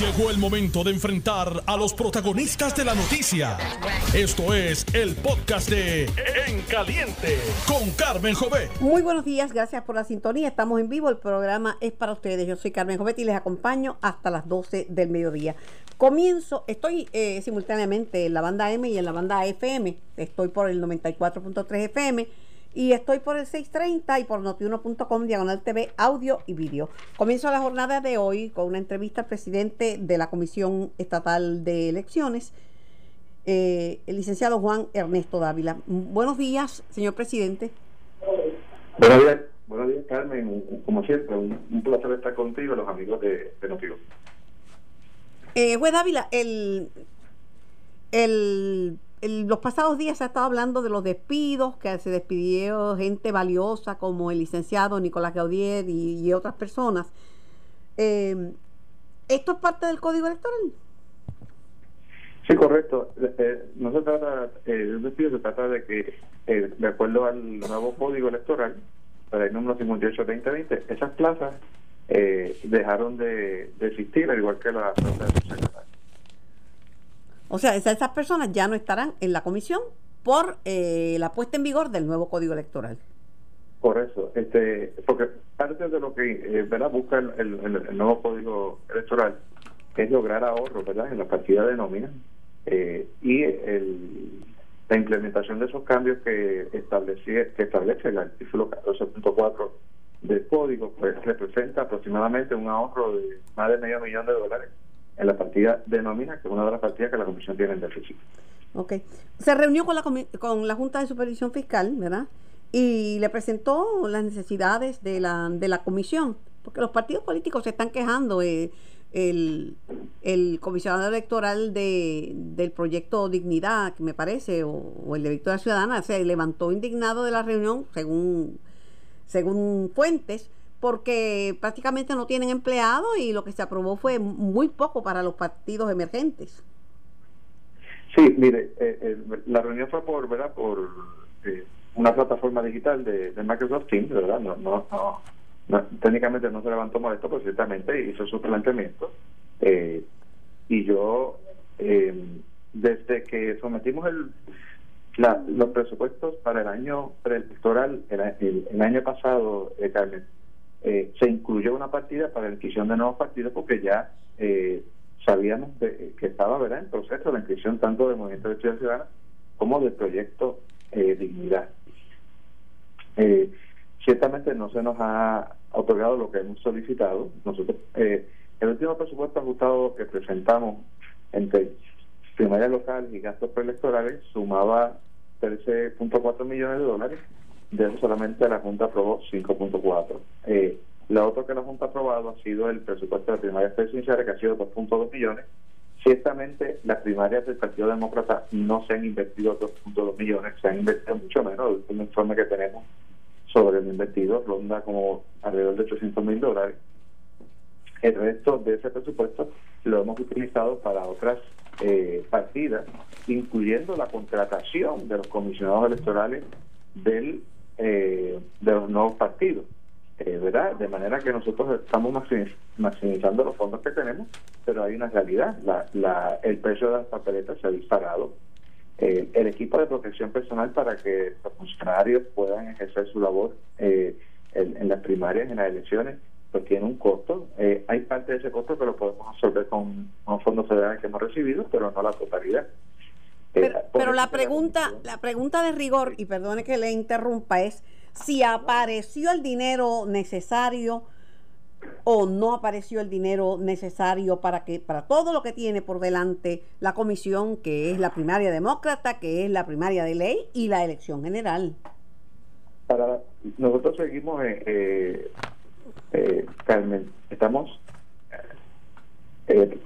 Llegó el momento de enfrentar a los protagonistas de la noticia. Esto es el podcast de En Caliente con Carmen Jovet. Muy buenos días, gracias por la sintonía. Estamos en vivo, el programa es para ustedes. Yo soy Carmen Jovet y les acompaño hasta las 12 del mediodía. Comienzo, estoy eh, simultáneamente en la banda M y en la banda FM. Estoy por el 94.3 FM y estoy por el 630 y por notiuno.com diagonal TV audio y vídeo. Comienzo la jornada de hoy con una entrevista al presidente de la Comisión Estatal de Elecciones, eh, el licenciado Juan Ernesto Dávila. Buenos días, señor presidente. Buenos días, buenos días Carmen. Como siempre, un, placer estar contigo los amigos de, de Eh, juez Dávila, el, el los pasados días se ha estado hablando de los despidos, que se despidió gente valiosa como el licenciado Nicolás Gaudier y, otras personas. Eh, ¿Esto es parte del código electoral? Sí, correcto. Eh, eh, no se trata de un despido, se trata de que, de acuerdo al nuevo código electoral, para el número 58-2020, esas plazas dejaron de, existir, al igual que la plazas o sea, esas personas ya no estarán en la comisión por eh, la puesta en vigor del nuevo código electoral. Por eso, este, porque parte de lo que eh, busca el, nuevo código electoral es lograr ahorro ¿verdad? en la partida de nómina eh, y la implementación de esos cambios que, establece, que establece el artículo 14.4 del código, pues representa aproximadamente un ahorro de más de medio millón de dólares en la partida de nómina, que es una de las partidas que la Comisión tiene en déficit. Ok. Se reunió con la, con la Junta de Supervisión Fiscal, ¿verdad? Y le presentó las necesidades de la, de la Comisión, porque los partidos políticos se están quejando. Eh, el, el comisionado electoral de, del proyecto Dignidad, que me parece, o, el de Victoria Ciudadana, se levantó indignado de la reunión, según, según fuentes, porque prácticamente no tienen empleados y lo que se aprobó fue muy poco para los partidos emergentes. Sí, mire, eh, eh, la reunión fue por, ¿verdad? Por eh, una plataforma digital de, Microsoft Teams, ¿verdad? No, no, técnicamente no se levantó molesto, pero ciertamente hizo su planteamiento. y yo, desde que sometimos el, los presupuestos para el año preelectoral, el, el, año pasado, Carmen, eh, se incluyó una partida para la inscripción de nuevos partidos porque ya eh, sabíamos que estaba ¿verdad? en proceso la inscripción tanto del Movimiento de Ciudad Ciudadana como del proyecto eh, Dignidad. ciertamente no se nos ha otorgado lo que hemos solicitado. Nosotros, el último presupuesto ajustado que presentamos entre primarias locales y gastos preelectorales sumaba 13.4 millones de dólares de eso solamente la Junta aprobó 5.4. Eh, la otra que la Junta ha aprobado ha sido el presupuesto de primarias presidenciales, que ha sido 2.2 millones. Ciertamente, las primarias del Partido Demócrata no se han invertido 2.2 millones, se han invertido mucho menos. El último informe que tenemos sobre el invertido ronda como alrededor de 800 mil dólares. El resto de ese presupuesto lo hemos utilizado para otras eh, partidas, incluyendo la contratación de los comisionados electorales del eh, de los nuevos partidos. Eh, ¿verdad? De manera que nosotros estamos maximizando los fondos que tenemos, pero hay una realidad. La, el precio de las papeletas se ha disparado. Eh, el equipo de protección personal para que los funcionarios puedan ejercer su labor en, las primarias, en las elecciones, pues tiene un costo. hay parte de ese costo que lo podemos absorber con los fondos federales que hemos recibido, pero no la totalidad. Pero, la pregunta, la pregunta de rigor, y perdone que le interrumpa, es si apareció el dinero necesario o no apareció el dinero necesario para que para todo lo que tiene por delante la comisión que es la primaria demócrata que es la primaria de ley y la elección general. Para nosotros seguimos eh, eh, eh Carmen estamos eh,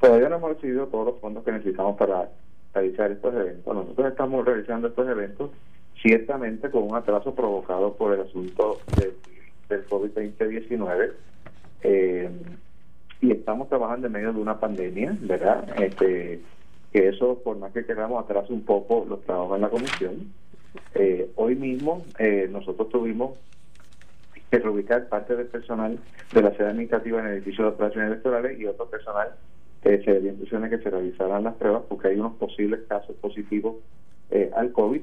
todavía no hemos recibido todos los fondos que necesitamos para realizar estos eventos. Nosotros estamos realizando estos eventos ciertamente con un atraso provocado por el asunto del COVID-19 eh, y estamos trabajando en medio de una pandemia, ¿verdad? Este, que eso, por más que queramos, atrasa un poco los trabajos en la comisión. Eh, hoy mismo eh, nosotros tuvimos que reubicar parte del personal de la sede administrativa en el edificio de operaciones electorales y otro personal eh, se dio instrucciones que se realizaran las pruebas porque hay unos posibles casos positivos eh, al COVID.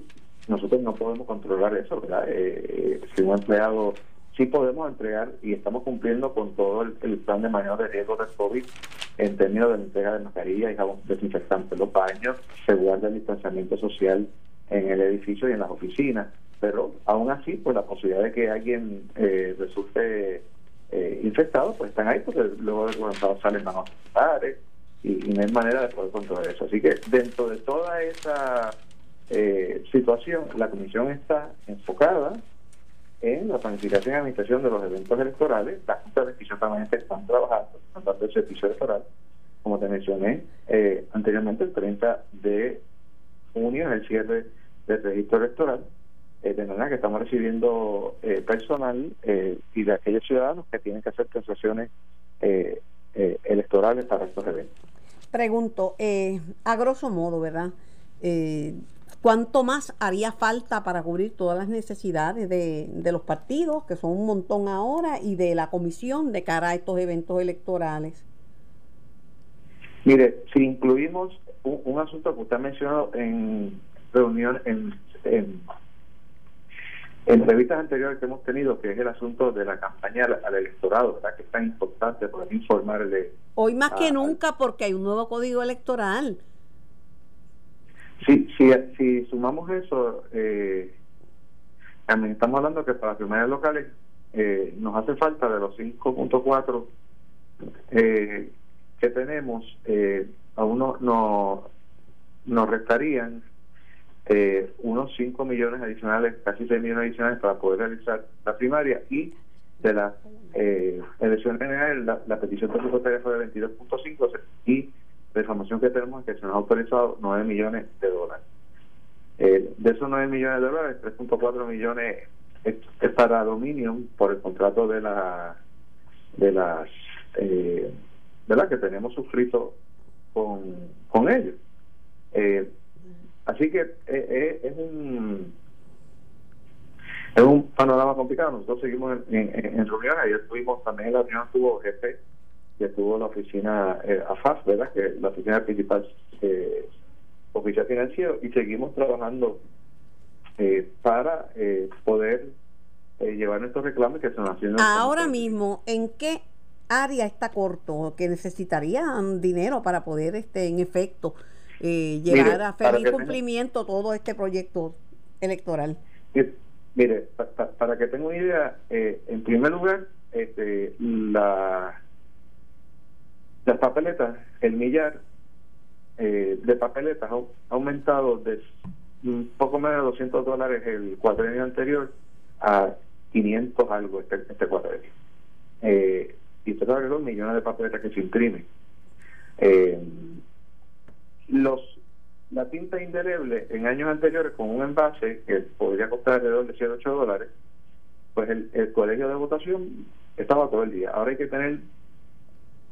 Nosotros no podemos controlar eso, ¿verdad? Eh, si un empleado sí podemos entregar y estamos cumpliendo con todo el, plan de manejo de riesgo del COVID en términos de la entrega de mascarillas y jabón desinfectante en los baños, se guarda el distanciamiento social en el edificio y en las oficinas, pero aún así, pues la posibilidad de que alguien eh, resulte eh, infectado, pues están ahí porque luego de cuando salen más hospitales y, y, no hay manera de poder controlar eso. Así que dentro de toda esa eh, situación, la comisión está enfocada en la planificación y administración de los eventos electorales. Las juntas de también están trabajando parte del servicio electoral. Como te mencioné eh, anteriormente, el 30 de junio es el cierre del registro electoral, eh, de manera que estamos recibiendo eh, personal y de aquellos ciudadanos que tienen que hacer transacciones electorales para estos eventos. Pregunto, a grosso modo, ¿verdad? ¿Cuánto más haría falta para cubrir todas las necesidades de, los partidos, que son un montón ahora, y de la comisión de cara a estos eventos electorales? Mire, si incluimos un, asunto que usted ha mencionado en reunión, en, en, entrevistas anteriores que hemos tenido, que es el asunto de la campaña al, electorado, ¿verdad? que es tan importante poder informarle. Hoy más que nunca, porque hay un nuevo código electoral si, si, si sumamos eso, eh, también estamos hablando que para las primarias locales eh, nos hace falta de los 5.4 eh, que tenemos, eh, a uno no, nos restarían eh, unos 5 millones adicionales, casi 6 millones adicionales para poder realizar la primaria y de la eh, elección general la, la petición presupuestaria fue de 22.5 y la información que tenemos es que se nos ha autorizado 9 millones de dólares. Eh, de esos 9 millones de dólares, 3.4 millones es, para Dominion por el contrato de la de las eh, ¿verdad? que tenemos suscrito con, con ellos. Eh, así que eh, eh, es un es un panorama complicado. Nosotros seguimos en, en, en reuniones. Ayer tuvimos también la reunión tuvo jefe que tuvo la oficina eh, AFAS, ¿verdad? Que la oficina principal eh, oficial financiero y seguimos trabajando eh, para eh, poder llevar nuestros reclamos que están haciendo. Ahora mismo, ¿en qué área está corto? Que necesitarían dinero para poder, este, en efecto, llegar a feliz cumplimiento todo este proyecto electoral. Mire, para que tenga una idea, en primer lugar, este, la las papeletas, el millar eh, de papeletas ha, aumentado de un poco menos de 200 dólares el cuadrenio anterior a 500 algo este, este cuadrenio. Eh, y usted sabe que son millones de papeletas que se imprimen. Eh, los la tinta indeleble en años anteriores con un envase que podría costar alrededor de 108 dólares, pues el, el colegio de votación estaba todo el día. Ahora hay que tener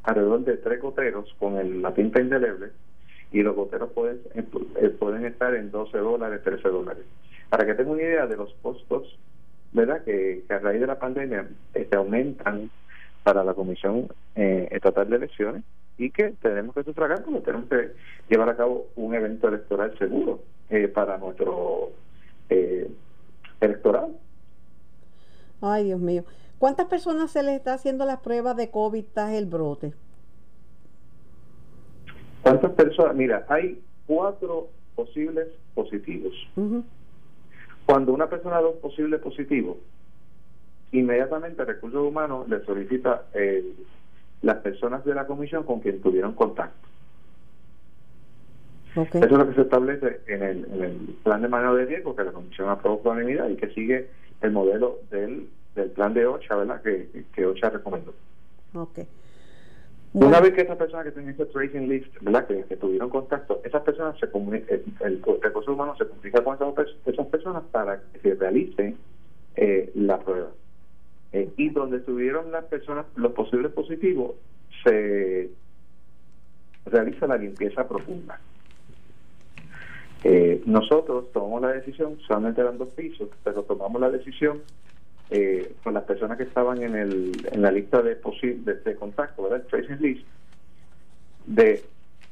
alrededor de tres goteros con el, la tinta indeleble y los goteros pueden, eh, pueden estar en 12 dólares, 13 dólares. Para que tengan una idea de los costos, ¿verdad? Que, a raíz de la pandemia este, aumentan para la Comisión eh, Estatal de Elecciones y que tenemos que sufragar porque tenemos que llevar a cabo un evento electoral seguro eh, para nuestro eh, electoral. Ay, Dios mío. ¿Cuántas personas se les está haciendo las pruebas de COVID tras el brote? ¿Cuántas personas? Mira, hay cuatro posibles positivos. Cuando una persona da un posible positivo, inmediatamente Recursos Humanos le solicita eh, las personas de la comisión con quien tuvieron contacto. Eso es lo que se establece en el, en el plan de manejo de riesgo que la comisión aprobó por unanimidad y que sigue el modelo del del plan de OCHA, ¿verdad? Que, que OCHA recomendó. Una vez que esas personas que tienen ese tracing list, ¿verdad? Que, tuvieron contacto, esas personas se el, el, recurso humano se comunica con esas, esas personas para que se realice eh, la prueba. Eh, y donde estuvieron las personas, los posibles positivos, se realiza la limpieza profunda. Eh, nosotros tomamos la decisión, solamente eran dos pisos, pero tomamos la decisión eh, con las personas que estaban en, el, en la lista de, de, de contacto, ¿verdad? Tracing list, de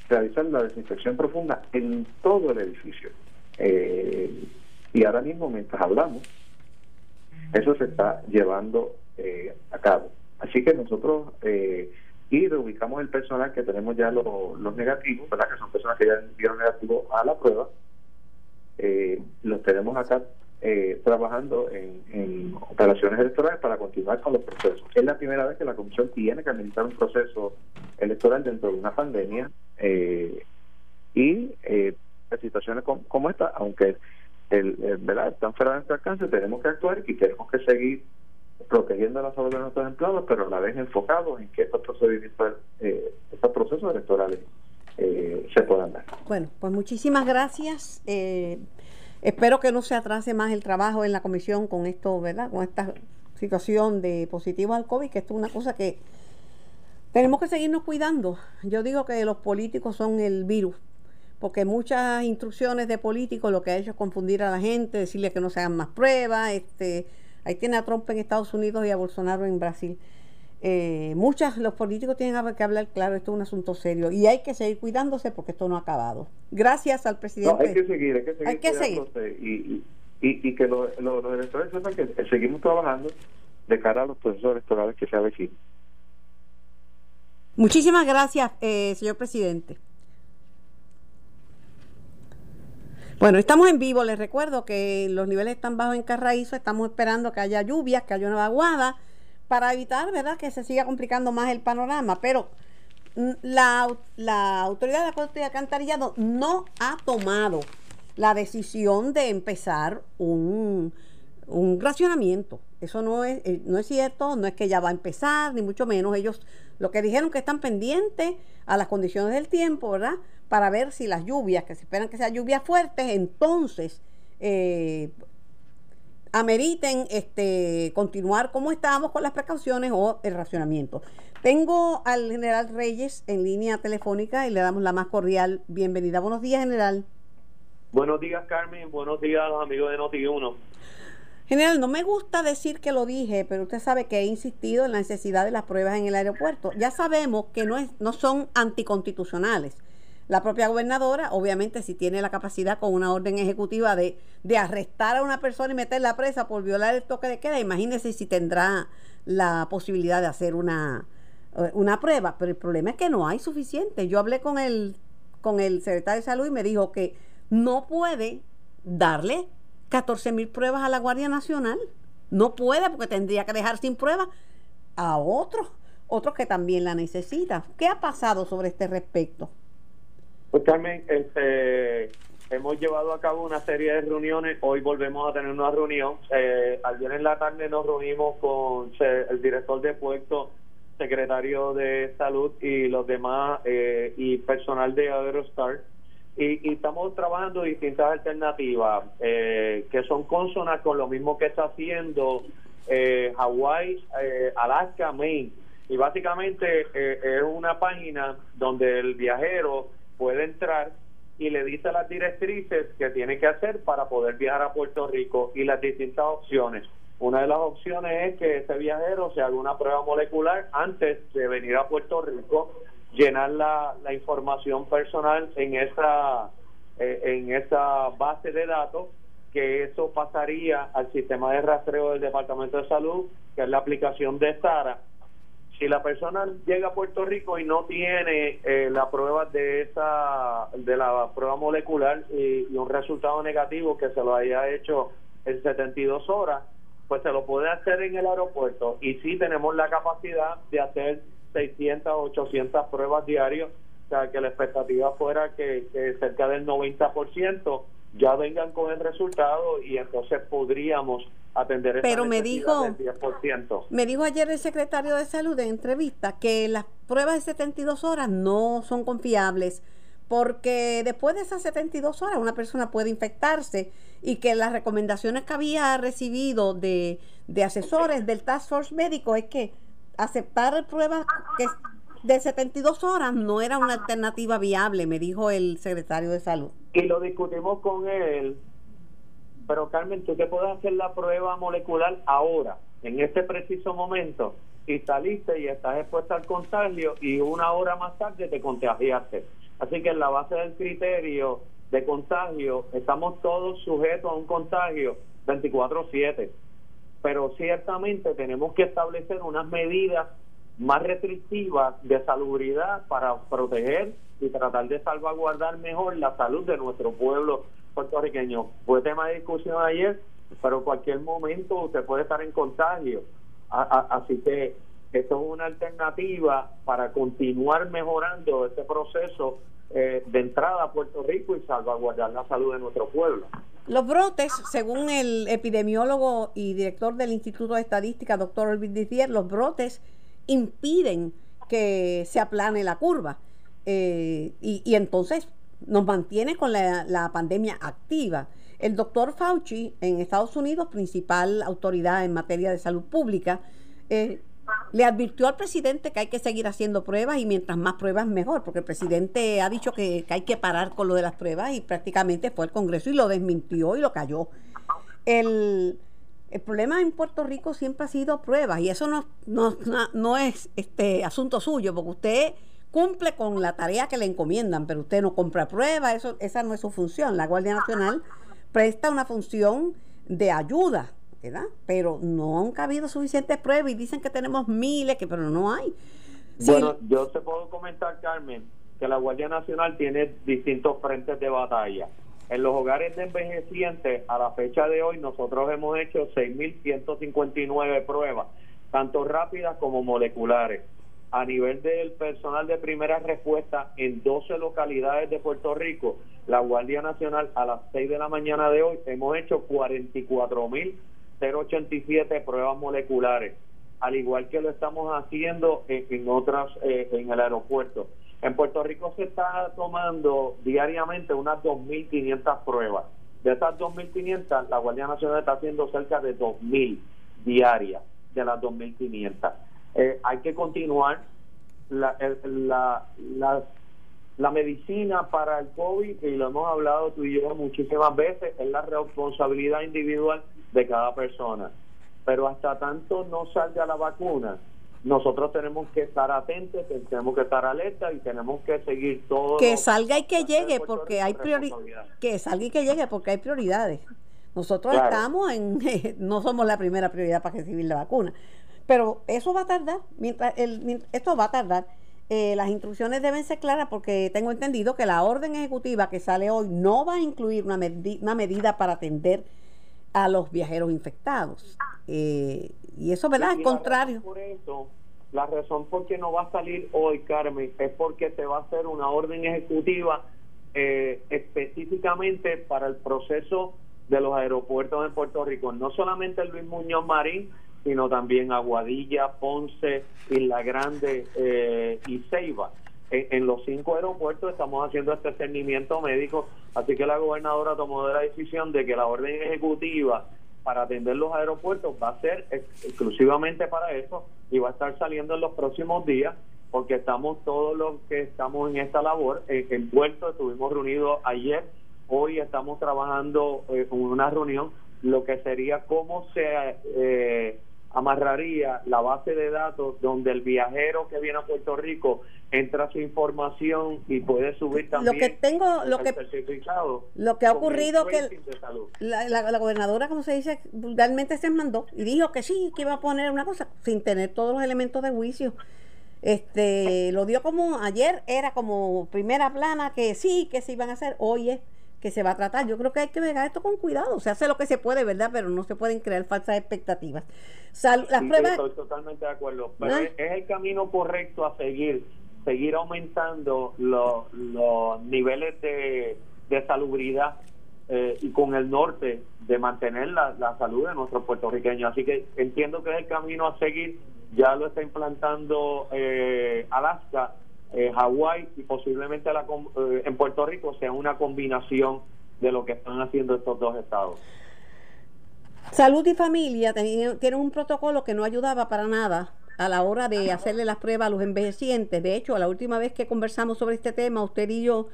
realizar la desinfección profunda en todo el edificio. Eh, y ahora mismo, mientras hablamos, eso se está llevando eh, a cabo. Así que nosotros eh, y reubicamos el personal que tenemos ya los, negativos, ¿verdad? que son personas que ya dieron negativo a la prueba, eh, los tenemos acá eh, trabajando en, operaciones electorales para continuar con los procesos. Es la primera vez que la Comisión tiene que administrar un proceso electoral dentro de una pandemia eh, y eh, situaciones como, esta, aunque el, ¿verdad? están fuera de nuestro alcance, tenemos que actuar y tenemos que seguir protegiendo la salud de nuestros empleados, pero a la vez enfocados en que estos procedimientos, eh, estos procesos electorales eh, se puedan dar. Bueno, pues muchísimas gracias. Eh, espero que no se atrase más el trabajo en la comisión con esto, ¿verdad? Con esta situación de positivo al COVID, que esto es una cosa que tenemos que seguirnos cuidando. Yo digo que los políticos son el virus, porque muchas instrucciones de políticos lo que ha hecho es confundir a la gente, decirle que no se hagan más pruebas, este Ahí tiene a Trump en Estados Unidos y a Bolsonaro en Brasil. Eh, muchas, los políticos tienen que hablar claro, esto es un asunto serio y hay que seguir cuidándose porque esto no ha acabado. Gracias al presidente. hay que seguir, hay que seguir. Hay que seguir. Y, y, que los electores sepan que seguimos trabajando de cara a los procesos electorales que se avecinan. Muchísimas gracias, eh, señor presidente. Bueno, estamos en vivo. Les recuerdo que los niveles están bajos en Carraízo. Estamos esperando que haya lluvias, que haya una vaguada, para evitar, ¿verdad?, que se siga complicando más el panorama. Pero mm, la, la autoridad de la Corte de Alcantarillado no ha tomado la decisión de empezar un, un racionamiento. Eso no es, eh, no es cierto, no es que ya va a empezar, ni mucho menos. Ellos lo que dijeron que están pendientes a las condiciones del tiempo, ¿verdad? Para ver si las lluvias, que se esperan que sean lluvias fuertes, entonces eh, ameriten este, continuar como estábamos con las precauciones o el racionamiento. Tengo al general Reyes en línea telefónica y le damos la más cordial bienvenida. Buenos días, general. Buenos días, Carmen. Buenos días amigos de Noti1. General, no me gusta decir que lo dije, pero usted sabe que he insistido en la necesidad de las pruebas en el aeropuerto. Ya sabemos que no, es, no son anticonstitucionales. La propia gobernadora, obviamente, si tiene la capacidad con una orden ejecutiva de, de arrestar a una persona y meterla presa por violar el toque de queda, imagínese si tendrá la posibilidad de hacer una, eh, una prueba. Pero el problema es que no hay suficiente. Yo hablé con el, con el secretario de salud y me dijo que no puede darle 14 mil pruebas a la Guardia Nacional. No puede porque tendría que dejar sin pruebas a otros, otros que también la necesitan. ¿Qué ha pasado sobre este respecto? Pues Carmen, este, hemos llevado a cabo una serie de reuniones. Hoy volvemos a tener una reunión. Eh, ayer en la tarde nos reunimos con el director de puesto, secretario de salud y los demás eh, y personal de Aerostar y, estamos trabajando distintas alternativas eh, que son consonas con lo mismo que está haciendo eh, Hawái, eh, Alaska, Maine. Y básicamente es una página donde el viajero puede entrar y le dice las directrices que tiene que hacer para poder viajar a Puerto Rico y las distintas opciones. Una de las opciones es que ese viajero se haga una prueba molecular antes de venir a Puerto Rico llenar la, información personal en esa eh, en esa base de datos que eso pasaría al sistema de rastreo del Departamento de Salud, que es la aplicación de SARA. Si la persona llega a Puerto Rico y no tiene eh, la prueba de esa de la prueba molecular y, y, un resultado negativo que se lo haya hecho en 72 horas, pues se lo puede hacer en el aeropuerto y sí tenemos la capacidad de hacer 600 o 800 pruebas diarias, o sea, que la expectativa fuera que, cerca del 90% ya vengan con el resultado y entonces podríamos atender esa Pero me dijo, del 10%. me dijo ayer el secretario de salud en entrevista que las pruebas de 72 horas no son confiables porque después de esas 72 horas una persona puede infectarse y que las recomendaciones que había recibido de, de asesores del Task Force médico es que aceptar pruebas que de 72 horas no era una alternativa viable, me dijo el secretario de salud. Y lo discutimos con él, pero Carmen, tú te puedes hacer la prueba molecular ahora, en este preciso momento y saliste y estás expuesta al contagio y una hora más tarde te contagiaste. Así que en la base del criterio de contagio estamos todos sujetos a un contagio 24/7, pero ciertamente tenemos que establecer unas medidas más restrictivas de salubridad para proteger y tratar de salvaguardar mejor la salud de nuestro pueblo puertorriqueño. Fue tema de discusión ayer, pero en cualquier momento usted puede estar en contagio. así que esto es una alternativa para continuar mejorando este proceso eh, de entrada a Puerto Rico y salvaguardar la salud de nuestro pueblo. Los brotes, según el epidemiólogo y director del Instituto de Estadística, doctor Olvid Dizier, los brotes impiden que se aplane la curva. Eh, y, entonces nos mantiene con la, pandemia activa. El doctor Fauci en Estados Unidos, principal autoridad en materia de salud pública, eh, le advirtió al presidente que hay que seguir haciendo pruebas y mientras más pruebas mejor, porque el presidente ha dicho que, hay que parar con lo de las pruebas y prácticamente fue el Congreso y lo desmintió y lo cayó. El, el problema en Puerto Rico siempre ha sido pruebas y eso no, no, no es este asunto suyo, porque usted cumple con la tarea que le encomiendan, pero usted no compra pruebas, eso, esa no es su función. La Guardia Nacional presta una función de ayuda, ¿verdad? Pero no han habido suficientes pruebas y dicen que tenemos miles, que pero no hay. Bueno, yo te puedo comentar, Carmen, que la Guardia Nacional tiene distintos frentes de batalla. En los hogares de envejecientes, a la fecha de hoy, nosotros hemos hecho 6.159 pruebas, tanto rápidas como moleculares a nivel del personal de primera respuesta en 12 localidades de Puerto Rico, la Guardia Nacional a las 6 de la mañana de hoy hemos hecho 44.087 pruebas moleculares, al igual que lo estamos haciendo en, otras eh, en el aeropuerto. En Puerto Rico se está tomando diariamente unas 2.500 pruebas. De esas 2.500, la Guardia Nacional está haciendo cerca de 2.000 diarias de las 2.500 eh, hay que continuar la, la, la, medicina para el COVID, y lo hemos hablado tú y yo muchísimas veces, es la responsabilidad individual de cada persona. Pero hasta tanto no salga la vacuna, nosotros tenemos que estar atentos, tenemos que estar alerta y tenemos que seguir todo. Que salga y que llegue, porque hay Que salga y que llegue, porque hay prioridades. Nosotros estamos en, no somos la primera prioridad para recibir la vacuna, pero eso va a tardar, mientras el, esto va a tardar. Eh, las instrucciones deben ser claras porque tengo entendido que la orden ejecutiva que sale hoy no va a incluir una, una medida para atender a los viajeros infectados. Eh, y eso, ¿verdad? Es contrario. Por eso, la razón por qué no va a salir hoy, Carmen, es porque se va a hacer una orden ejecutiva eh, específicamente para el proceso de los aeropuertos en Puerto Rico, no solamente Luis Muñoz Marín, sino también Aguadilla, Ponce, Isla Grande eh, y Ceiba. En, los cinco aeropuertos estamos haciendo este cernimiento médico, así que la gobernadora tomó la decisión de que la orden ejecutiva para atender los aeropuertos va a ser exclusivamente para eso y va a estar saliendo en los próximos días porque estamos todos los que estamos en esta labor en, en Puerto, estuvimos reunidos ayer, hoy estamos trabajando eh, en una reunión lo que sería cómo se eh, amarraría la base de datos donde el viajero que viene a Puerto Rico entra su información y puede subir también lo que tengo lo que certificado lo que ha ocurrido que la, la, gobernadora como se dice vulgarmente se mandó y dijo que sí que iba a poner una cosa sin tener todos los elementos de juicio. Este lo dio como ayer era como primera plana que sí que se iban a hacer. Hoy es que se va a tratar. Yo creo que hay que ver esto con cuidado. Se hace lo que se puede, ¿verdad? Pero no se pueden crear falsas expectativas. las pruebas... Estoy totalmente de acuerdo. Pero ¿Ah? es el camino correcto a seguir. Seguir aumentando los, los niveles de, de salubridad eh, y con el norte de mantener la, la salud de nuestros puertorriqueños. Así que entiendo que es el camino a seguir. Ya lo está implantando eh, Alaska eh, Hawái y posiblemente eh, en Puerto Rico sea una combinación de lo que están haciendo estos dos estados. Salud y familia tienen un protocolo que no ayudaba para nada a la hora de hacerle las pruebas a los envejecientes. De hecho, la última vez que conversamos sobre este tema, usted y yo,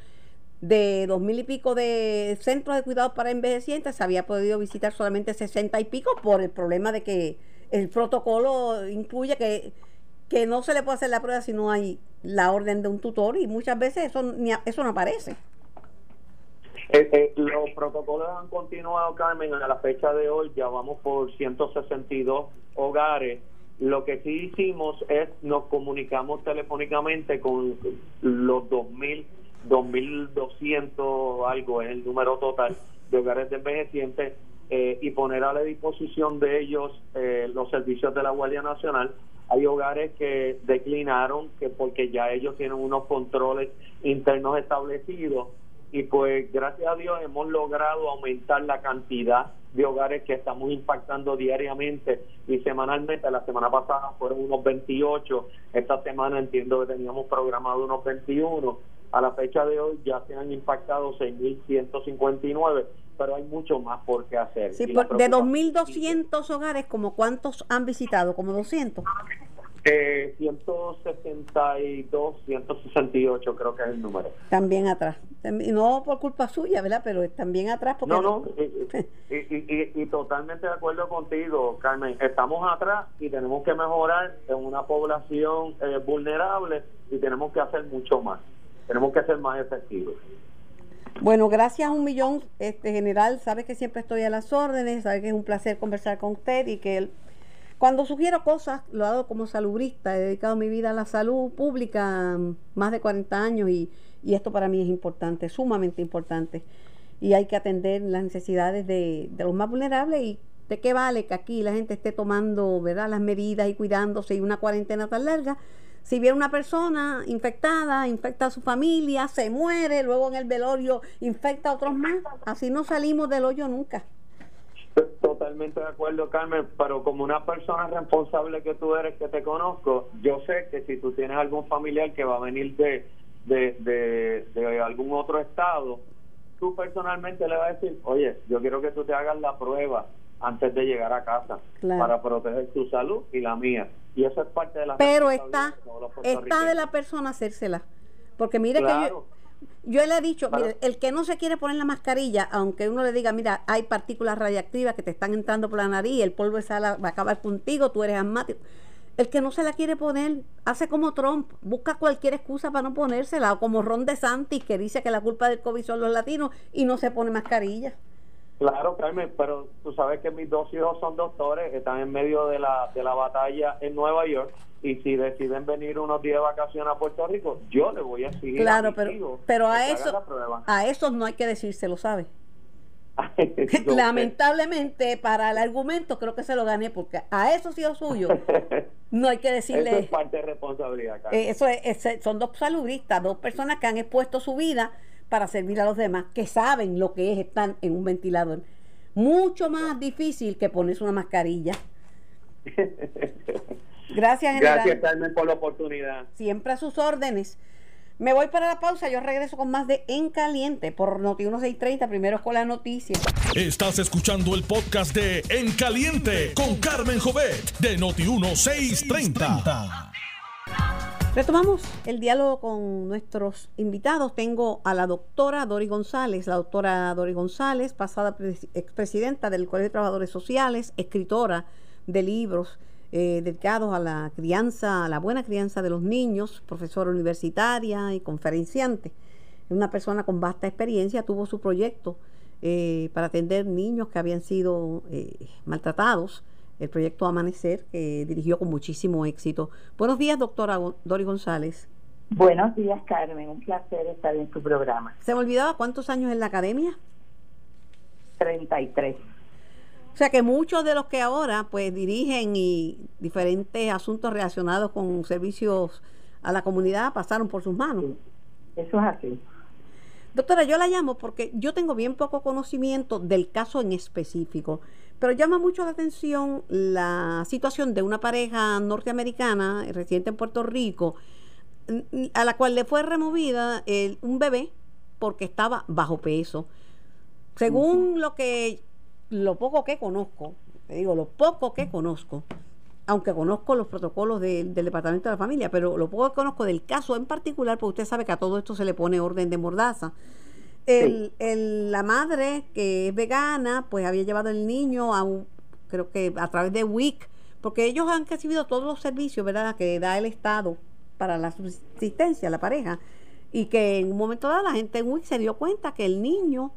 de dos mil y pico de centros de cuidados para envejecientes, se había podido visitar solamente sesenta y pico por el problema de que el protocolo incluye que, que no se le puede hacer la prueba si no hay la orden de un tutor y muchas veces eso, eso no aparece. Eh, eh, los protocolos han continuado, Carmen, a la fecha de hoy ya vamos por 162 hogares. Lo que sí hicimos es nos comunicamos telefónicamente con los 2000, 2200 algo es el número total de hogares de envejecientes eh, y poner a la disposición de ellos los servicios de la Guardia Nacional. Hay hogares que declinaron que porque ya ellos tienen unos controles internos establecidos y pues gracias a Dios hemos logrado aumentar la cantidad de hogares que estamos impactando diariamente y semanalmente. La semana pasada fueron unos 28, esta semana entiendo que teníamos programado unos 21. A la fecha de hoy ya se han impactado 6.159, pero hay mucho más por qué hacer. Sí, de 2.200 hogares, ¿como cuántos han visitado? ¿Como 200? Eh, 162, 168 creo que es el número. También atrás. No por culpa suya, ¿verdad? Pero también atrás. Porque no, no, y, y, totalmente de acuerdo contigo, Carmen. Estamos atrás y tenemos que mejorar en una población eh, vulnerable y tenemos que hacer mucho más. Tenemos que ser más efectivos. Bueno, gracias un millón, este general. Sabe que siempre estoy a las órdenes, sabe que es un placer conversar con usted y que él cuando sugiero cosas, lo hago como salubrista, he dedicado mi vida a la salud pública mm, más de 40 años y, esto para mí es importante, sumamente importante. Y hay que atender las necesidades de, los más vulnerables y de qué vale que aquí la gente esté tomando ¿verdad? las medidas y cuidándose y una cuarentena tan larga. Si viene una persona infectada, infecta a su familia, se muere, luego en el velorio infecta a otros más, así no salimos del hoyo nunca. Totalmente de acuerdo, Carmen, pero como una persona responsable que tú eres, que te conozco, yo sé que si tú tienes algún familiar que va a venir de, de, de, algún otro estado, tú personalmente le vas a decir, oye, yo quiero que tú te hagas la prueba antes de llegar a casa para proteger tu salud y la mía. Y eso es parte de la... Pero está, está de la persona hacérsela. Porque mire que yo, yo le he dicho, mire, el que no se quiere poner la mascarilla, aunque uno le diga, mira, hay partículas radiactivas que te están entrando por la nariz, el polvo de sala va a acabar contigo, tú eres asmático. El que no se la quiere poner, hace como Trump, busca cualquier excusa para no ponérsela, o como Ron DeSantis, que dice que la culpa del COVID son los latinos y no se pone mascarilla. Claro, Carmen, pero tú sabes que mis dos hijos son doctores, están en medio de la, de la batalla en Nueva York y si deciden venir unos días de vacaciones a Puerto Rico, yo le voy a seguir. Claro, pero, pero a eso a esos no hay que decírselo, ¿sabes? Lamentablemente para el argumento creo que se lo gané porque a esos hijos suyos no hay que decirle. Eso es parte de responsabilidad. Eh, eso es, son dos saludistas, dos personas que han expuesto su vida para servir a los demás, que saben lo que es estar en un ventilador. Mucho más difícil que ponerse una mascarilla. Gracias, general. Gracias, Carmen, por la oportunidad. Siempre a sus órdenes. Me voy para la pausa, yo regreso con más de En Caliente por Noti 1630, primero con la noticia. Estás escuchando el podcast de En Caliente con Carmen Jovet de Noti 1630. Retomamos el diálogo con nuestros invitados. Tengo a la doctora Dori González, la doctora Dori González, pasada expresidenta del Colegio de Trabajadores Sociales, escritora de libros eh, dedicados a la crianza, a la buena crianza de los niños, profesora universitaria y conferenciante. Una persona con vasta experiencia tuvo su proyecto eh, para atender niños que habían sido eh, maltratados el proyecto Amanecer, que dirigió con muchísimo éxito. Buenos días, doctora Dori González. Buenos días, Carmen. Un placer estar en tu programa. ¿Se me olvidaba cuántos años en la academia? 33. O sea que muchos de los que ahora pues dirigen y diferentes asuntos relacionados con servicios a la comunidad pasaron por sus manos. Eso es así. Doctora, yo la llamo porque yo tengo bien poco conocimiento del caso en específico. Pero llama mucho la atención la situación de una pareja norteamericana residente en Puerto Rico, a la cual le fue removida un bebé porque estaba bajo peso. Según lo que lo poco que conozco, te digo, lo poco que conozco, aunque conozco los protocolos del Departamento de la Familia, pero lo poco que conozco del caso en particular, porque usted sabe que a todo esto se le pone orden de mordaza. El, el, la madre, que es vegana, pues había llevado el niño a un, creo que a través de WIC, porque ellos han recibido todos los servicios, ¿verdad?, que da el Estado para la subsistencia, la pareja, y que en un momento dado la gente en se dio cuenta que el niño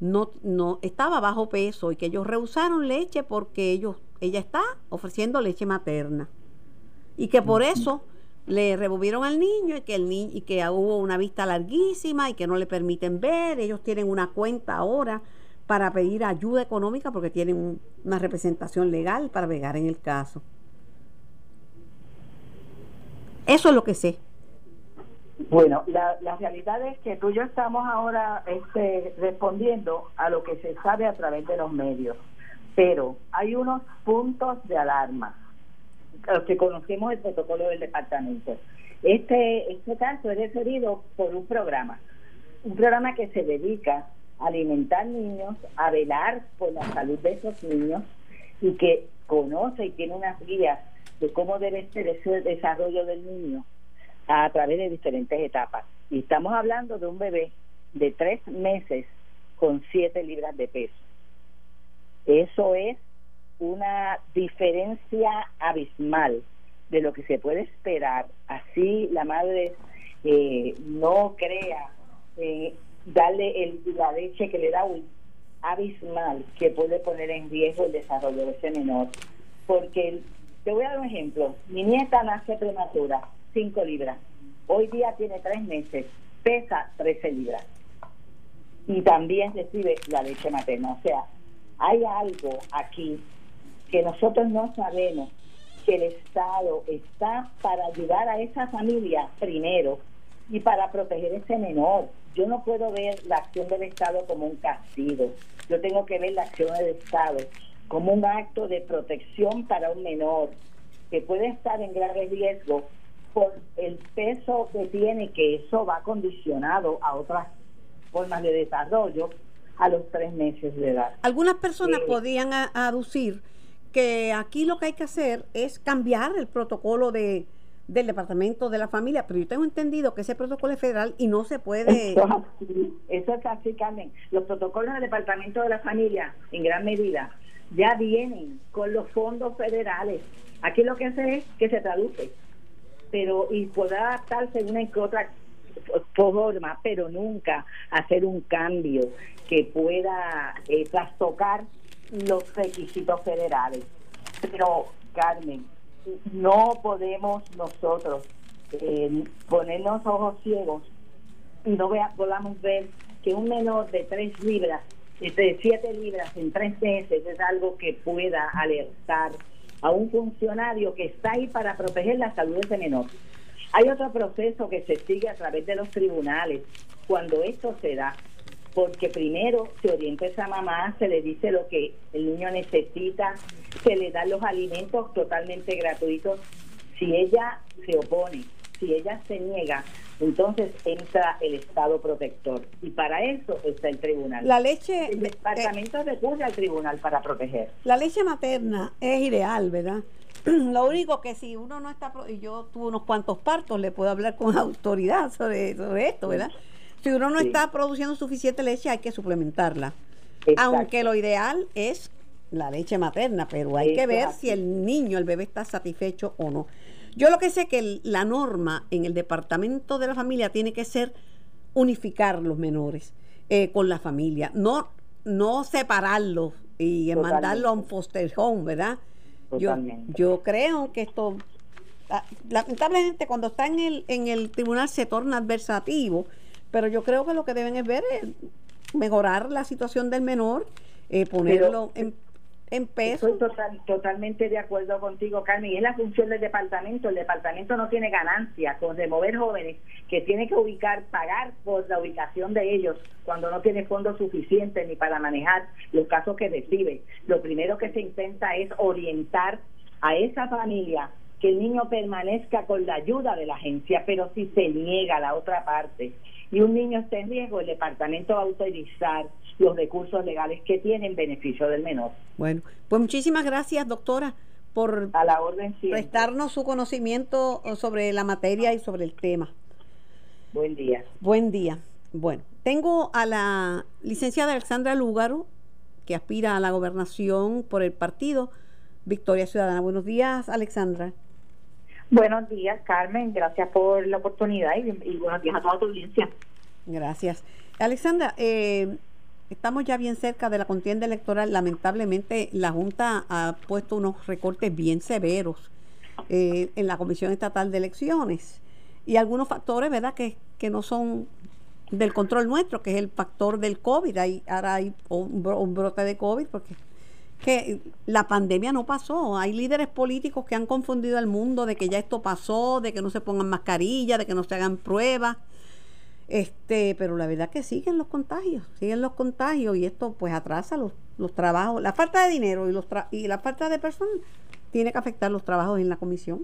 no, no estaba bajo peso y que ellos rehusaron leche porque ellos, ella está ofreciendo leche materna. Y que por eso le removieron al niño y que el niño y que hubo una vista larguísima y que no le permiten ver, ellos tienen una cuenta ahora para pedir ayuda económica porque tienen una representación legal para pegar en el caso. Eso es lo que sé. Bueno, la, la realidad es que tú y yo estamos ahora este, respondiendo a lo que se sabe a través de los medios, pero hay unos puntos de alarma, los que conocemos el protocolo del departamento. Este, este caso es referido por un programa, un programa que se dedica a alimentar niños, a velar por la salud de esos niños y que conoce y tiene unas guías de cómo debe ser ese desarrollo del niño a través de diferentes etapas. Y estamos hablando de un bebé de tres meses con siete libras de peso. Eso es una diferencia abismal de lo que se puede esperar. Así la madre eh, no crea eh, darle el, la leche que le da un abismal que puede poner en riesgo el desarrollo de ese menor. Porque te voy a dar un ejemplo. Mi nieta nace prematura, 5 libras. Hoy día tiene 3 meses, pesa 13 libras. Y también recibe la leche materna. O sea, hay algo aquí que nosotros no sabemos que el Estado está para ayudar a esa familia primero y para proteger a ese menor. Yo no puedo ver la acción del Estado como un castigo. Yo tengo que ver la acción del Estado como un acto de protección para un menor que puede estar en grave riesgo por el peso que tiene, que eso va condicionado a otras formas de desarrollo a los tres meses de edad. Algunas personas eh, podían aducir que aquí lo que hay que hacer es cambiar el protocolo de, del Departamento de la Familia, pero yo tengo entendido que ese protocolo es federal y no se puede... Eso es así, Carmen. Los protocolos del Departamento de la Familia, en gran medida, ya vienen con los fondos federales. Aquí lo que hace es que se traduce, pero y podrá adaptarse una y otra forma, pero nunca hacer un cambio que pueda eh, trastocar los requisitos federales. Pero, Carmen, no podemos nosotros eh, ponernos ojos ciegos y no vea, podamos ver que un menor de tres libras de 7 libras en tres meses es algo que pueda alertar a un funcionario que está ahí para proteger la salud de ese menor. Hay otro proceso que se sigue a través de los tribunales cuando esto se da, porque primero se orienta a esa mamá, se le dice lo que el niño necesita, se le dan los alimentos totalmente gratuitos. Si ella se opone, si ella se niega, entonces entra el Estado protector y para eso está el tribunal. La leche... El departamento recurre al tribunal para proteger. La leche materna es ideal, ¿verdad? Lo único que si uno no está... Y yo tuve unos cuantos partos, le puedo hablar con autoridad sobre, esto, ¿verdad? Si uno no está produciendo suficiente leche hay que suplementarla. Aunque lo ideal es la leche materna, pero hay que ver si el niño, el bebé está satisfecho o no. Yo lo que sé que la norma en el departamento de la familia tiene que ser unificar los menores eh, con la familia, no, no separarlos y mandarlos a un foster home, ¿verdad? Yo, yo creo que esto, ah, lamentablemente cuando está en el, en el tribunal se torna adversativo, pero yo creo que lo que deben es ver es mejorar la situación del menor, eh, ponerlo en en pesos. Estoy totalmente de acuerdo contigo, Carmen. Y es la función del departamento. El departamento no tiene ganancia con remover jóvenes que tiene que ubicar, pagar por la ubicación de ellos cuando no tiene fondos suficientes ni para manejar los casos que recibe. Lo primero que se intenta es orientar a esa familia que el niño permanezca con la ayuda de la agencia, pero si se niega la otra parte y un niño está en riesgo, el departamento va a autorizar los recursos legales que tienen en beneficio del menor. Bueno, pues muchísimas gracias, doctora, por a la orden prestarnos su conocimiento sobre la materia y sobre el tema. Buen día. Buen día. Bueno, tengo a la licenciada Alexandra Lúgaro, que aspira a la gobernación por el Partido Victoria Ciudadana. Buenos días, Alexandra. Buenos días, Carmen. Gracias por la oportunidad y, buenos días a toda tu audiencia. Gracias. Alexandra, eh, estamos ya bien cerca de la contienda electoral. Lamentablemente, la Junta ha puesto unos recortes bien severos eh, en la Comisión Estatal de Elecciones y algunos factores, ¿verdad?, que, que no son del control nuestro, que es el factor del COVID. Hay, ahora hay un, brote de COVID porque que la pandemia no pasó. Hay líderes políticos que han confundido al mundo de que ya esto pasó, de que no se pongan mascarilla, de que no se hagan pruebas. Este, pero la verdad que siguen los contagios, siguen los contagios y esto pues atrasa los, los trabajos. La falta de dinero y, los y la falta de personas tiene que afectar los trabajos en la comisión.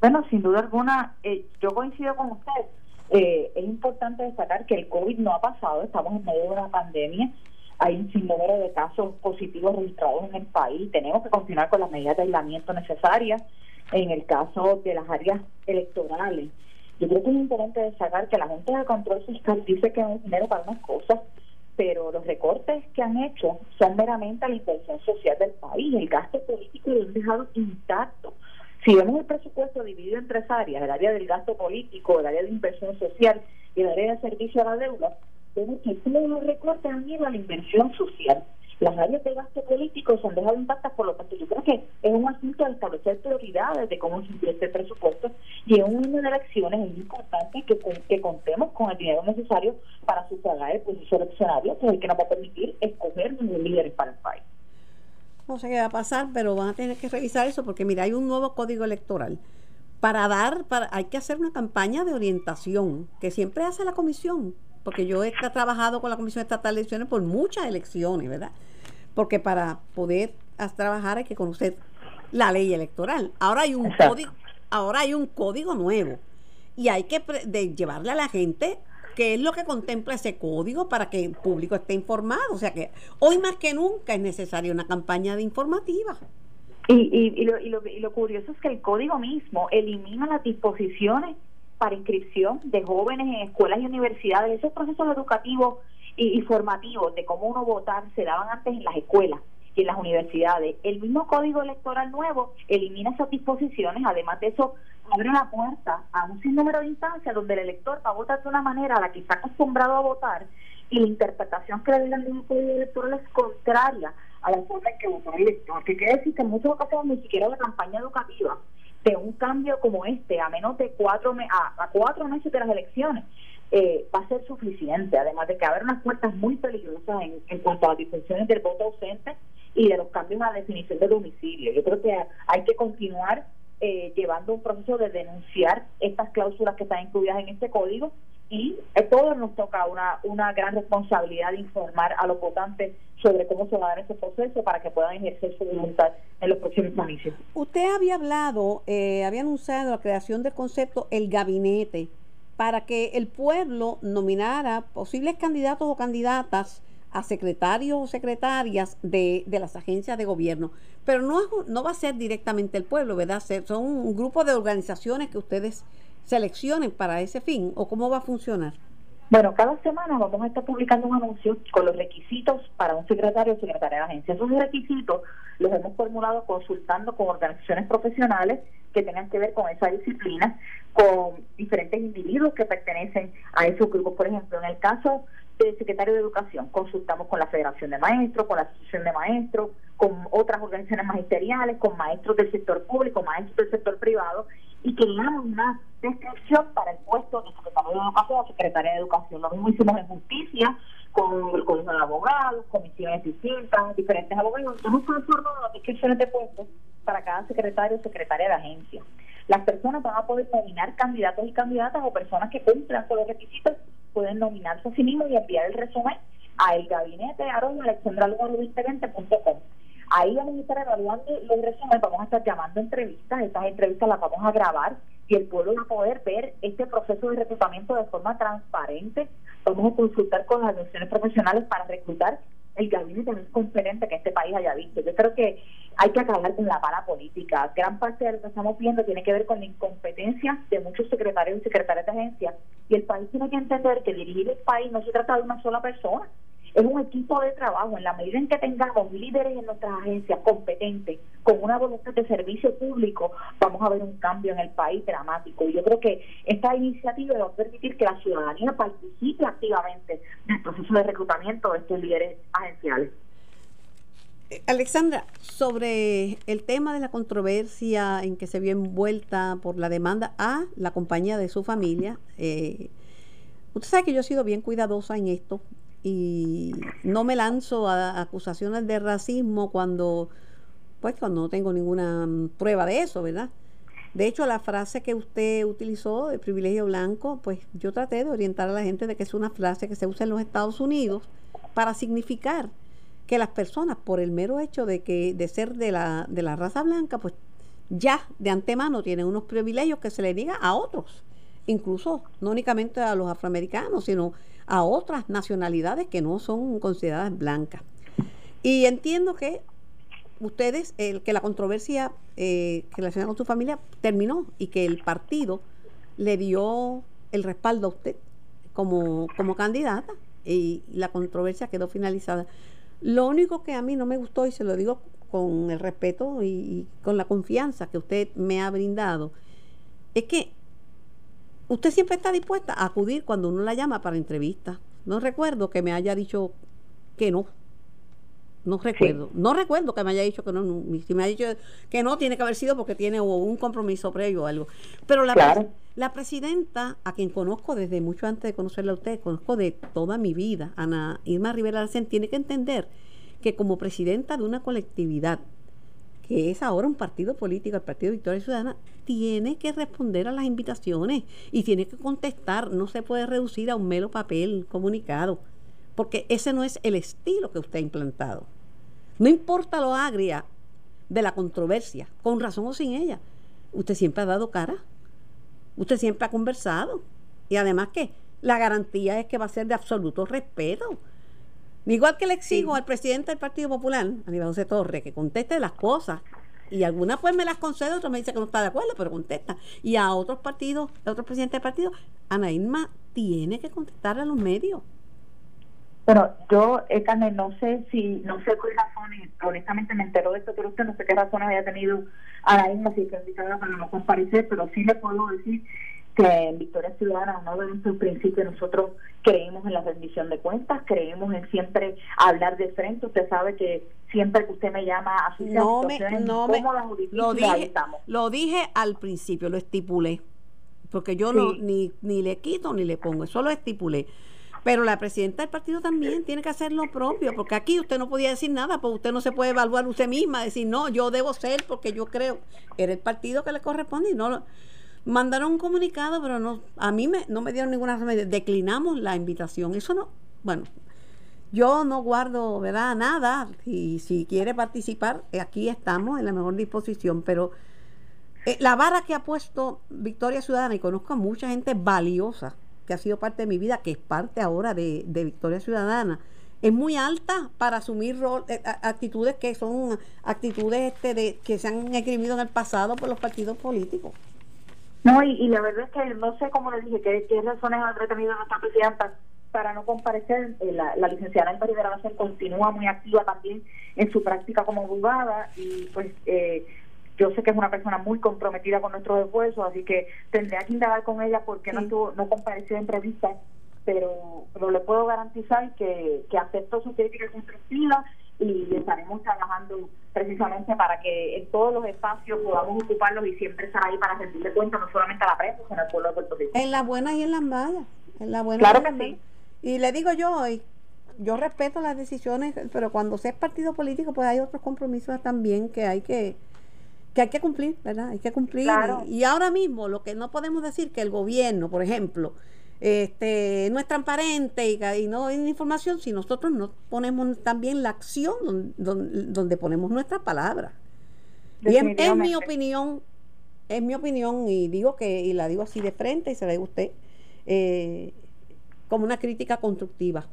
Bueno, sin duda alguna, eh, yo coincido con usted. Eh, es importante destacar que el COVID no ha pasado, estamos en medio de una pandemia, hay un sinnúmero de casos positivos registrados en el país, tenemos que continuar con las medidas de aislamiento necesarias en el caso de las áreas electorales. Yo creo que es importante destacar que la Junta de Control Fiscal dice que hay dinero para unas cosas, pero los recortes que han hecho son meramente a la inversión social del país. El gasto político lo han dejado intacto. Si vemos el presupuesto dividido en tres áreas, el área del gasto político, el área de inversión social y el área de servicio a la deuda, todos los recortes han ido a la inversión social. Las áreas de gasto político se han dejado impactadas, por lo tanto yo creo que es un asunto de establecer prioridades de cómo se invierte el presupuesto y en un año de elecciones es importante que, que contemos con el dinero necesario para sufragar el proceso eleccionario, que es el que nos va a permitir escoger nuevos líderes para el país no sé qué va a pasar, pero van a tener que revisar eso porque mira, hay un nuevo código electoral. Para dar, para, hay que hacer una campaña de orientación que siempre hace la comisión, porque yo he trabajado con la Comisión Estatal de Elecciones por muchas elecciones, ¿verdad? Porque para poder trabajar hay que conocer la ley electoral. Ahora hay un código, ahora hay un código nuevo y hay que de llevarle a la gente qué es lo que contempla ese código para que el público esté informado. O sea que hoy más que nunca es necesaria una campaña de informativa. Y, y, lo, y, lo, y lo curioso es que el código mismo elimina las disposiciones para inscripción de jóvenes en escuelas y universidades. Esos procesos educativos y, y formativos de cómo uno votar se daban antes en las escuelas y en las universidades. El mismo código electoral nuevo elimina esas disposiciones, además de eso abre la puerta a un sinnúmero de instancias donde el elector va a votar de una manera a la que está acostumbrado a votar y la interpretación que le dan de un código electoral es contraria a la forma en que votó el elector, que quiere decir que en muchas ocasiones ni siquiera la campaña educativa de un cambio como este, a menos de cuatro, a, cuatro meses de las elecciones, eh, va a ser suficiente, además de que haber unas puertas muy peligrosas en, en cuanto a las disfunciones del voto ausente y de los cambios en la definición de domicilio. Yo creo que hay que continuar eh, llevando un proceso de denunciar estas cláusulas que están incluidas en este código y a todos nos toca una, una gran responsabilidad de informar a los votantes sobre cómo se va a dar ese proceso para que puedan ejercer su voluntad en los próximos comicios. Usted había hablado, eh, había anunciado la creación del concepto el gabinete para que el pueblo nominara posibles candidatos o candidatas a secretarios o secretarias de, de, las agencias de gobierno. Pero no, no va a ser directamente el pueblo, ¿verdad? Son un grupo de organizaciones que ustedes seleccionen para ese fin, ¿o cómo va a funcionar? Bueno, cada semana vamos a estar publicando un anuncio con los requisitos para un secretario o secretaria de agencia. Esos requisitos los hemos formulado consultando con organizaciones profesionales que tengan que ver con esa disciplina, con diferentes individuos que pertenecen a esos grupos. Por ejemplo, en el caso del secretario de Educación, consultamos con la Federación de Maestros, con la Asociación de Maestros, con otras organizaciones magisteriales, con maestros del sector público, maestros del sector privado, y queríamos una descripción para el puesto de secretario de Educación o secretaria de Educación. Lo mismo hicimos en Justicia, con el Colegio de Abogados, comisiones distintas, diferentes abogados. Hemos transformado las descripciones de puestos para cada secretario o secretaria de agencia. Las personas van a poder nominar candidatos y candidatas o personas que cumplan con los requisitos, pueden nominarse a sí mismos y enviar el resumen a el gabinete arroba Ahí vamos a estar evaluando los resúmenes, vamos a estar llamando entrevistas, estas entrevistas las vamos a grabar y el pueblo va a poder ver este proceso de reclutamiento de forma transparente. Vamos a consultar con las organizaciones profesionales para reclutar el gabinete más competente que este país haya visto. Yo creo que hay que acabar con la mala política. Gran parte de lo que estamos viendo tiene que ver con la incompetencia de muchos secretarios y secretarias de agencia. Y el país tiene que entender que dirigir el país no se trata de una sola persona. Es un equipo de trabajo. En la medida en que tengamos líderes en nuestras agencias competentes, con una voluntad de servicio público, vamos a ver un cambio en el país dramático. Y yo creo que esta iniciativa va a permitir que la ciudadanía participe activamente en el proceso de reclutamiento de estos líderes agenciales. Eh, Alexandra, sobre el tema de la controversia en que se vio envuelta por la demanda a la compañía de su familia, eh, usted sabe que yo he sido bien cuidadosa en esto y no me lanzo a acusaciones de racismo cuando, pues, cuando no tengo ninguna mm, prueba de eso, ¿verdad? De hecho, la frase que usted utilizó de privilegio blanco, pues yo traté de orientar a la gente de que es una frase que se usa en los Estados Unidos para significar que las personas, por el mero hecho de que de ser de la, de la raza blanca, pues ya de antemano tienen unos privilegios que se le diga a otros, incluso no únicamente a los afroamericanos, sino a otras nacionalidades que no son consideradas blancas. Y entiendo que ustedes, que la controversia eh, relacionada con su familia terminó y que el partido le dio el respaldo a usted como, como candidata y la controversia quedó finalizada. Lo único que a mí no me gustó, y se lo digo con el respeto y, con la confianza que usted me ha brindado, es que usted siempre está dispuesta a acudir cuando uno la llama para entrevista. No recuerdo que me haya dicho que no. No recuerdo. No recuerdo que me haya dicho que no. Si me ha dicho que no, tiene que haber sido porque tiene un compromiso previo o algo. Pero la, la presidenta, a quien conozco desde mucho antes de conocerla a usted, conozco de toda mi vida, Ana Irma Rivera Arcen, tiene que entender que como presidenta de una colectividad, que es ahora un partido político, el Partido Victoria Ciudadana, tiene que responder a las invitaciones y tiene que contestar. No se puede reducir a un mero papel comunicado, porque ese no es el estilo que usted ha implantado. No importa lo agria de la controversia, con razón o sin ella, usted siempre ha dado cara, usted siempre ha conversado y además que la garantía es que va a ser de absoluto respeto. Igual que le exijo al presidente del Partido Popular, Aníbal José Torres, que conteste las cosas. Y algunas pues me las concede, otras me dice que no está de acuerdo, pero contesta. Y a otros partidos, a otros presidentes del partido, Ana Irma tiene que contestar a los medios. Bueno, yo, eh, Carmen, no sé si, no sé qué razones, honestamente me entero de esto, pero usted no sé qué razones haya tenido a la misma si para no comparecer, pero sí le puedo decir que en Victoria Ciudadana, uno de nuestros principios, nosotros creemos en la rendición de cuentas, creemos en siempre hablar de frente. Usted sabe que siempre que usted me llama a sus no me, no me, lo dije, lo dije al principio, lo estipulé, porque yo no ni, ni le quito ni le pongo, eso lo estipulé. Pero la presidenta del partido también tiene que hacer lo propio, porque aquí usted no podía decir nada, porque usted no se puede evaluar usted misma, decir, no, yo debo ser porque yo creo, era el partido que le corresponde y no mandaron un comunicado, pero no, a mí me, no me dieron ninguna remedio, declinamos la invitación, eso no, bueno, yo no guardo, ¿verdad? Nada, y si quiere participar, aquí estamos en la mejor disposición, pero eh, la vara que ha puesto Victoria Ciudadana, y conozco a mucha gente valiosa, que ha sido parte de mi vida, que es parte ahora de, Victoria Ciudadana, es muy alta para asumir eh, actitudes que son actitudes este de, que se han escribido en el pasado por los partidos políticos. No, y, la verdad es que no sé cómo le dije, qué, qué razones ha retenido nuestra presidenta para no comparecer. Eh, la, la, licenciada en Rivera continúa muy activa también en su práctica como abogada y pues eh, yo sé que es una persona muy comprometida con nuestros esfuerzos, así que tendría que indagar con ella porque no estuvo, no compareció en entrevista, pero, pero le puedo garantizar que, que acepto su crítica constructiva y estaremos trabajando precisamente para que en todos los espacios podamos ocuparlos y siempre estar ahí para rendirle cuenta no solamente a la prensa, sino al pueblo de Puerto Rico. En las buenas y en las malas. En la buena claro que sí. Y le digo yo, yo respeto las decisiones, pero cuando se es partido político, pues hay otros compromisos también que hay que que hay que cumplir, ¿verdad? Hay que cumplir. Y, ahora mismo lo que no podemos decir que el gobierno, por ejemplo, este, no es transparente y, no hay información si nosotros no ponemos también la acción donde, ponemos nuestras palabras. Y es, mi opinión, es mi opinión y digo que, y la digo así de frente y se ve usted, eh, como una crítica constructiva.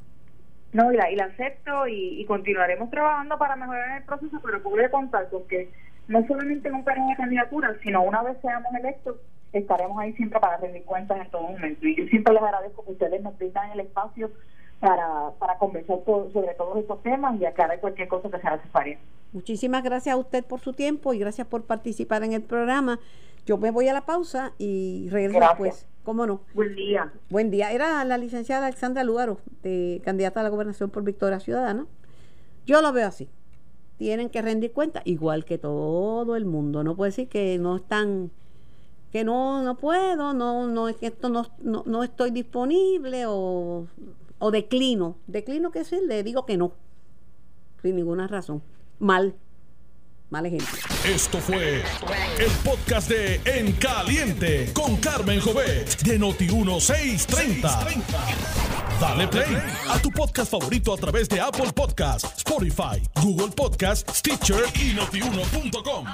No, y la, y la acepto y, continuaremos trabajando para mejorar el proceso, pero puede contar porque no solamente en un periodo de candidatura, sino una vez seamos electos, estaremos ahí siempre para rendir cuentas en todo momento. Y yo siempre les agradezco que ustedes nos brindan el espacio para, para conversar sobre todos estos temas y aclarar cualquier cosa que sea necesaria. Muchísimas gracias a usted por su tiempo y gracias por participar en el programa. Yo me voy a la pausa y regreso después. ¿Cómo no? Buen día. Buen día. Era la licenciada Alexandra Lugaro, de, candidata a la gobernación por Victoria Ciudadana. Yo lo veo así. Tienen que rendir cuenta, igual que todo el mundo. No puede decir que no están, que no, no puedo, no, no esto no, no, no estoy disponible o o declino. Declino que sí, le digo que no. Sin ninguna razón. Mal. Mal ejemplo. Esto fue el podcast de En Caliente con Carmen Jovet de Noti1630. Dale play a tu podcast favorito a través de Apple Podcasts, Spotify, Google Podcasts, Stitcher y notiuno.com.